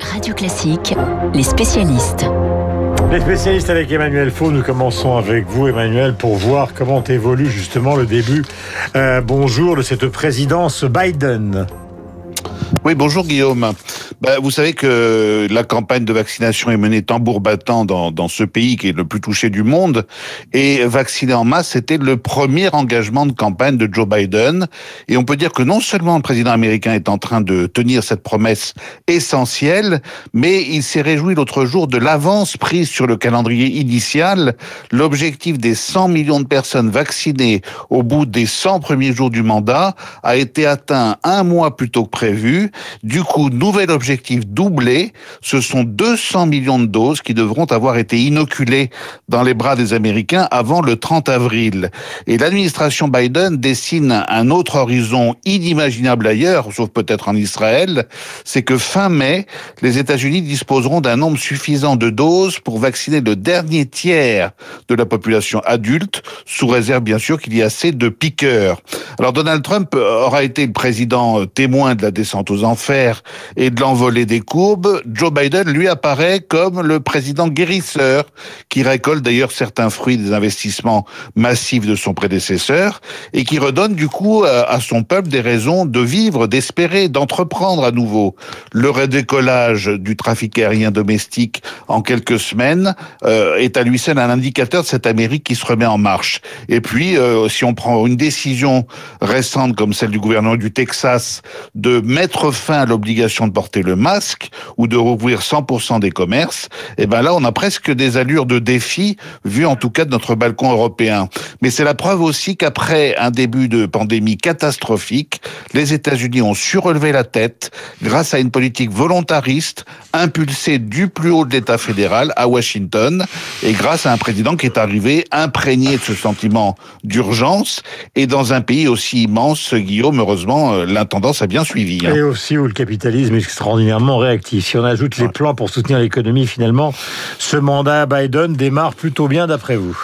Radio Classique, les spécialistes. Les spécialistes avec Emmanuel Faux, nous commençons avec vous Emmanuel pour voir comment évolue justement le début, euh, bonjour, de cette présidence Biden. Oui, bonjour Guillaume. Ben, vous savez que la campagne de vaccination est menée tambour battant dans, dans ce pays qui est le plus touché du monde. Et vacciner en masse, c'était le premier engagement de campagne de Joe Biden. Et on peut dire que non seulement le président américain est en train de tenir cette promesse essentielle, mais il s'est réjoui l'autre jour de l'avance prise sur le calendrier initial. L'objectif des 100 millions de personnes vaccinées au bout des 100 premiers jours du mandat a été atteint un mois plus tôt que prévu. Du coup, nouvel objectif doublé, ce sont 200 millions de doses qui devront avoir été inoculées dans les bras des Américains avant le 30 avril. Et l'administration Biden dessine un autre horizon inimaginable ailleurs, sauf peut-être en Israël, c'est que fin mai, les États-Unis disposeront d'un nombre suffisant de doses pour vacciner le dernier tiers de la population adulte, sous réserve bien sûr qu'il y ait assez de piqueurs. Alors Donald Trump aura été le président témoin de la descente aux enfers et de l'envolée des courbes, Joe Biden, lui, apparaît comme le président guérisseur, qui récolte d'ailleurs certains fruits des investissements massifs de son prédécesseur, et qui redonne du coup euh, à son peuple des raisons de vivre, d'espérer, d'entreprendre à nouveau. Le redécollage du trafic aérien domestique en quelques semaines euh, est à lui seul un indicateur de cette Amérique qui se remet en marche. Et puis, euh, si on prend une décision récente comme celle du gouvernement du Texas de mettre fin à l'obligation de porter le masque ou de rouvrir 100% des commerces, eh ben là, on a presque des allures de défi, vu en tout cas de notre balcon européen. Mais c'est la preuve aussi qu'après un début de pandémie catastrophique, les États-Unis ont surélevé la tête grâce à une politique volontariste impulsée du plus haut de l'État fédéral à Washington et grâce à un président qui est arrivé imprégné de ce sentiment d'urgence et dans un pays aussi immense, Guillaume, heureusement, euh, l'intendance a bien suivi. Hein. Et aussi où le capitalisme est extraordinairement réactif. Si on ajoute les plans pour soutenir l'économie, finalement, ce mandat Biden démarre plutôt bien d'après vous?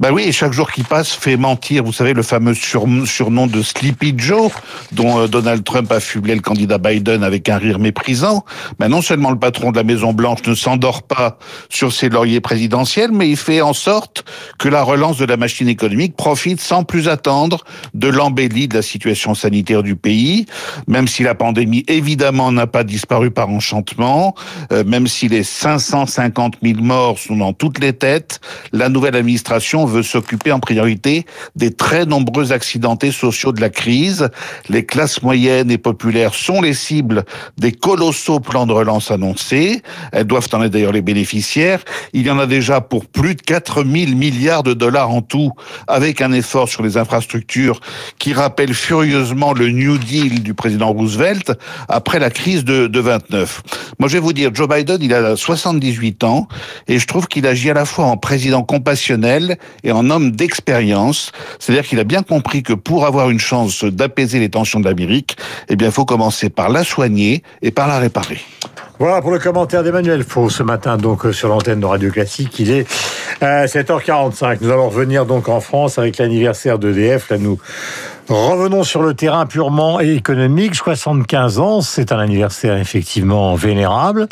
Ben oui, chaque jour qui passe fait mentir. Vous savez, le fameux surnom de Sleepy Joe, dont euh, Donald Trump a fublé le candidat Biden avec un rire méprisant. Ben non seulement le patron de la Maison-Blanche ne s'endort pas sur ses lauriers présidentiels, mais il fait en sorte que la relance de la machine économique profite sans plus attendre de l'embellie de la situation sanitaire du pays, même si la pandémie, évidemment, n'a pas disparu par enchantement, euh, même si les 550 000 morts sont dans toutes les têtes, la nouvelle administration veut s'occuper en priorité des très nombreux accidentés sociaux de la crise. Les classes moyennes et populaires sont les cibles des colossaux plans de relance annoncés. Elles doivent en être d'ailleurs les bénéficiaires. Il y en a déjà pour plus de 4 000 milliards de dollars en tout, avec un effort sur les infrastructures qui rappelle furieusement le New Deal du président Roosevelt après la crise de, de 29. Moi, je vais vous dire, Joe Biden, il a 78 ans et je trouve qu'il agit à la fois en président compassionnel et en homme d'expérience. C'est-à-dire qu'il a bien compris que pour avoir une chance d'apaiser les tensions de l'Amérique, eh bien, il faut commencer par la soigner et par la réparer. Voilà pour le commentaire d'Emmanuel Faux ce matin donc euh, sur l'antenne de Radio Classique. Il est 7h45. Euh, nous allons revenir donc en France avec l'anniversaire d'EDF. Là, nous Revenons sur le terrain purement économique. 75 ans, c'est un anniversaire effectivement vénérable,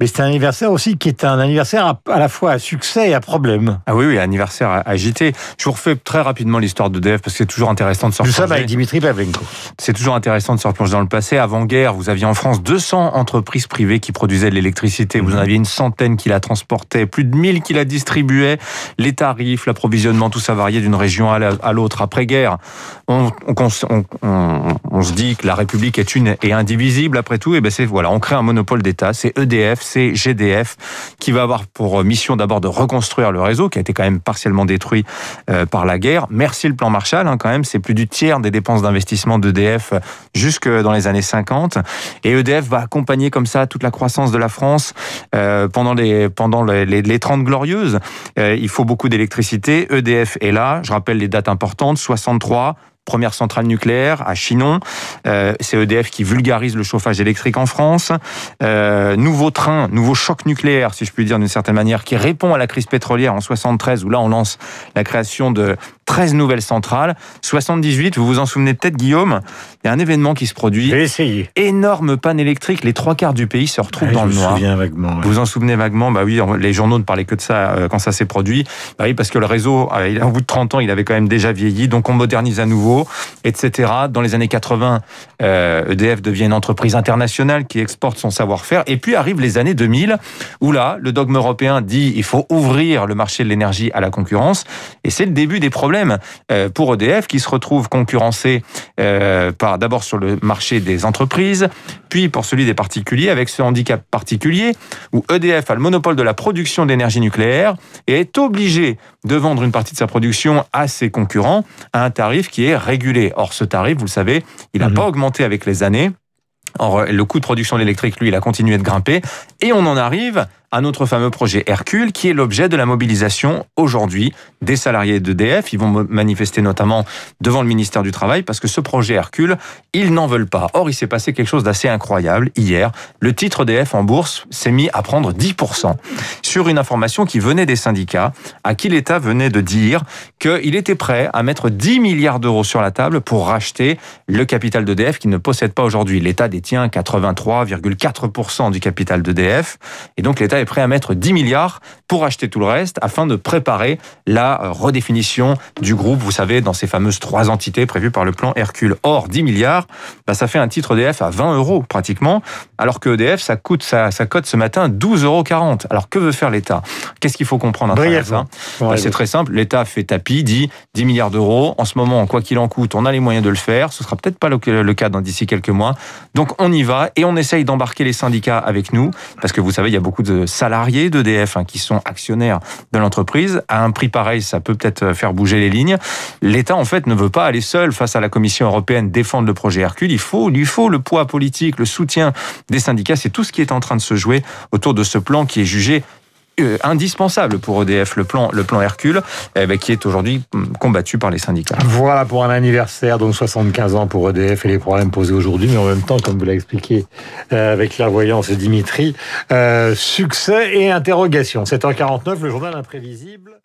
mais c'est un anniversaire aussi qui est un anniversaire à, la fois à succès et à problème. Ah oui, oui, anniversaire agité. Je vous refais très rapidement l'histoire de DF parce que c'est toujours intéressant de se replonger. Nous sommes avec Dimitri Pavlenko. C'est toujours intéressant de se replonger dans le passé. Avant-guerre, vous aviez en France 200 entreprises privées qui produisaient de l'électricité. Vous en aviez une centaine qui la transportaient, plus de 1000 qui la distribuaient. Les tarifs, l'approvisionnement, tout ça variait d'une région à l'autre. Après-guerre, on on, se dit que la République est une et indivisible après tout, et ben c'est voilà, on crée un monopole d'État. C'est EDF, c'est GDF qui va avoir pour mission d'abord de reconstruire le réseau qui a été quand même partiellement détruit euh, par la guerre. Merci le plan Marshall, hein, quand même, c'est plus du tiers des dépenses d'investissement d'EDF jusque dans les années 50. Et EDF va accompagner comme ça toute la croissance de la France euh, pendant les pendant les, les, 30 glorieuses. Euh, il faut beaucoup d'électricité. EDF est là. Je rappelle les dates importantes 63 première centrale nucléaire à Chinon. Euh, EDF qui vulgarise le chauffage électrique en France. Euh, nouveau train, nouveau choc nucléaire, si je puis dire d'une certaine manière, qui répond à la crise pétrolière en 73, où là on lance la création de 13 nouvelles centrales. 78, vous vous en souvenez peut-être, Guillaume, il y a un événement qui se produit. J'ai essayé. Énorme panne électrique, les trois quarts du pays se retrouvent Ouais, dans je le me noir. souviens vaguement. ouais. Vous vous en souvenez vaguement? Bah oui, les journaux ne parlaient que de ça euh, quand ça s'est produit. Bah oui, parce que le réseau, euh, au bout de 30 ans, il avait quand même déjà vieilli, donc on modernise à nouveau, etc. Dans les années 80, euh, EDF devient une entreprise internationale qui exporte son savoir-faire. Et puis arrivent les années 2000, où là, le dogme européen dit il faut ouvrir le marché de l'énergie à la concurrence. Et c'est le début des problèmes euh, pour EDF, qui se retrouve concurrencé euh, par d'abord sur le marché des entreprises, puis pour celui des particuliers, avec ce handicap particulier où EDF a le monopole de la production d'énergie nucléaire et est obligé de vendre une partie de sa production à ses concurrents à un tarif qui est régulé. Or, ce tarif, vous le savez, il n'a Mhm. pas augmenté avec les années. Or, le coût de production de l'électrique, lui, il a continué de grimper. Et on en arrive à notre fameux projet Hercule, qui est l'objet de la mobilisation aujourd'hui des salariés d'EDF. Ils vont manifester notamment devant le ministère du Travail parce que ce projet Hercule, ils n'en veulent pas. Or, il s'est passé quelque chose d'assez incroyable hier. Le titre EDF en bourse s'est mis à prendre 10% sur une information qui venait des syndicats, à qui l'État venait de dire qu'il était prêt à mettre 10 milliards d'euros sur la table pour racheter le capital d'EDF qu'il ne possède pas aujourd'hui. L'État détient 83,4% du capital d'EDF et donc l'État prêt à mettre 10 milliards pour acheter tout le reste afin de préparer la euh, redéfinition du groupe, vous savez, dans ces fameuses trois entités prévues par le plan Hercule. Or, 10 milliards, bah, ça fait un titre EDF à 20 euros pratiquement, alors que EDF, ça coûte sa, sa cote ce matin 12,40 euros. Alors que veut faire l'État? Qu'est-ce qu'il faut comprendre à ça? Bah, c'est très simple. L'État fait tapis, dit 10 milliards d'euros. En ce moment, quoi qu'il en coûte, on a les moyens de le faire. Ce sera peut-être pas le, cas d'ici quelques mois. Donc on y va et on essaye d'embarquer les syndicats avec nous parce que vous savez, il y a beaucoup de salariés d'EDF hein, qui sont actionnaires de l'entreprise. À un prix pareil, ça peut peut-être faire bouger les lignes. L'État, en fait, ne veut pas aller seul face à la Commission européenne défendre le projet Hercule. Il faut, il lui faut le poids politique, le soutien des syndicats. C'est tout ce qui est en train de se jouer autour de ce plan qui est jugé euh, indispensable pour EDF, le plan, le plan Hercule, eh ben, qui est aujourd'hui hum, combattu par les syndicats. Voilà pour un anniversaire, donc 75 ans pour EDF et les problèmes posés aujourd'hui, mais en même temps, comme vous l'avez expliqué euh, avec clairvoyance Dimitri, euh, succès et interrogation. 7h49, le journal imprévisible.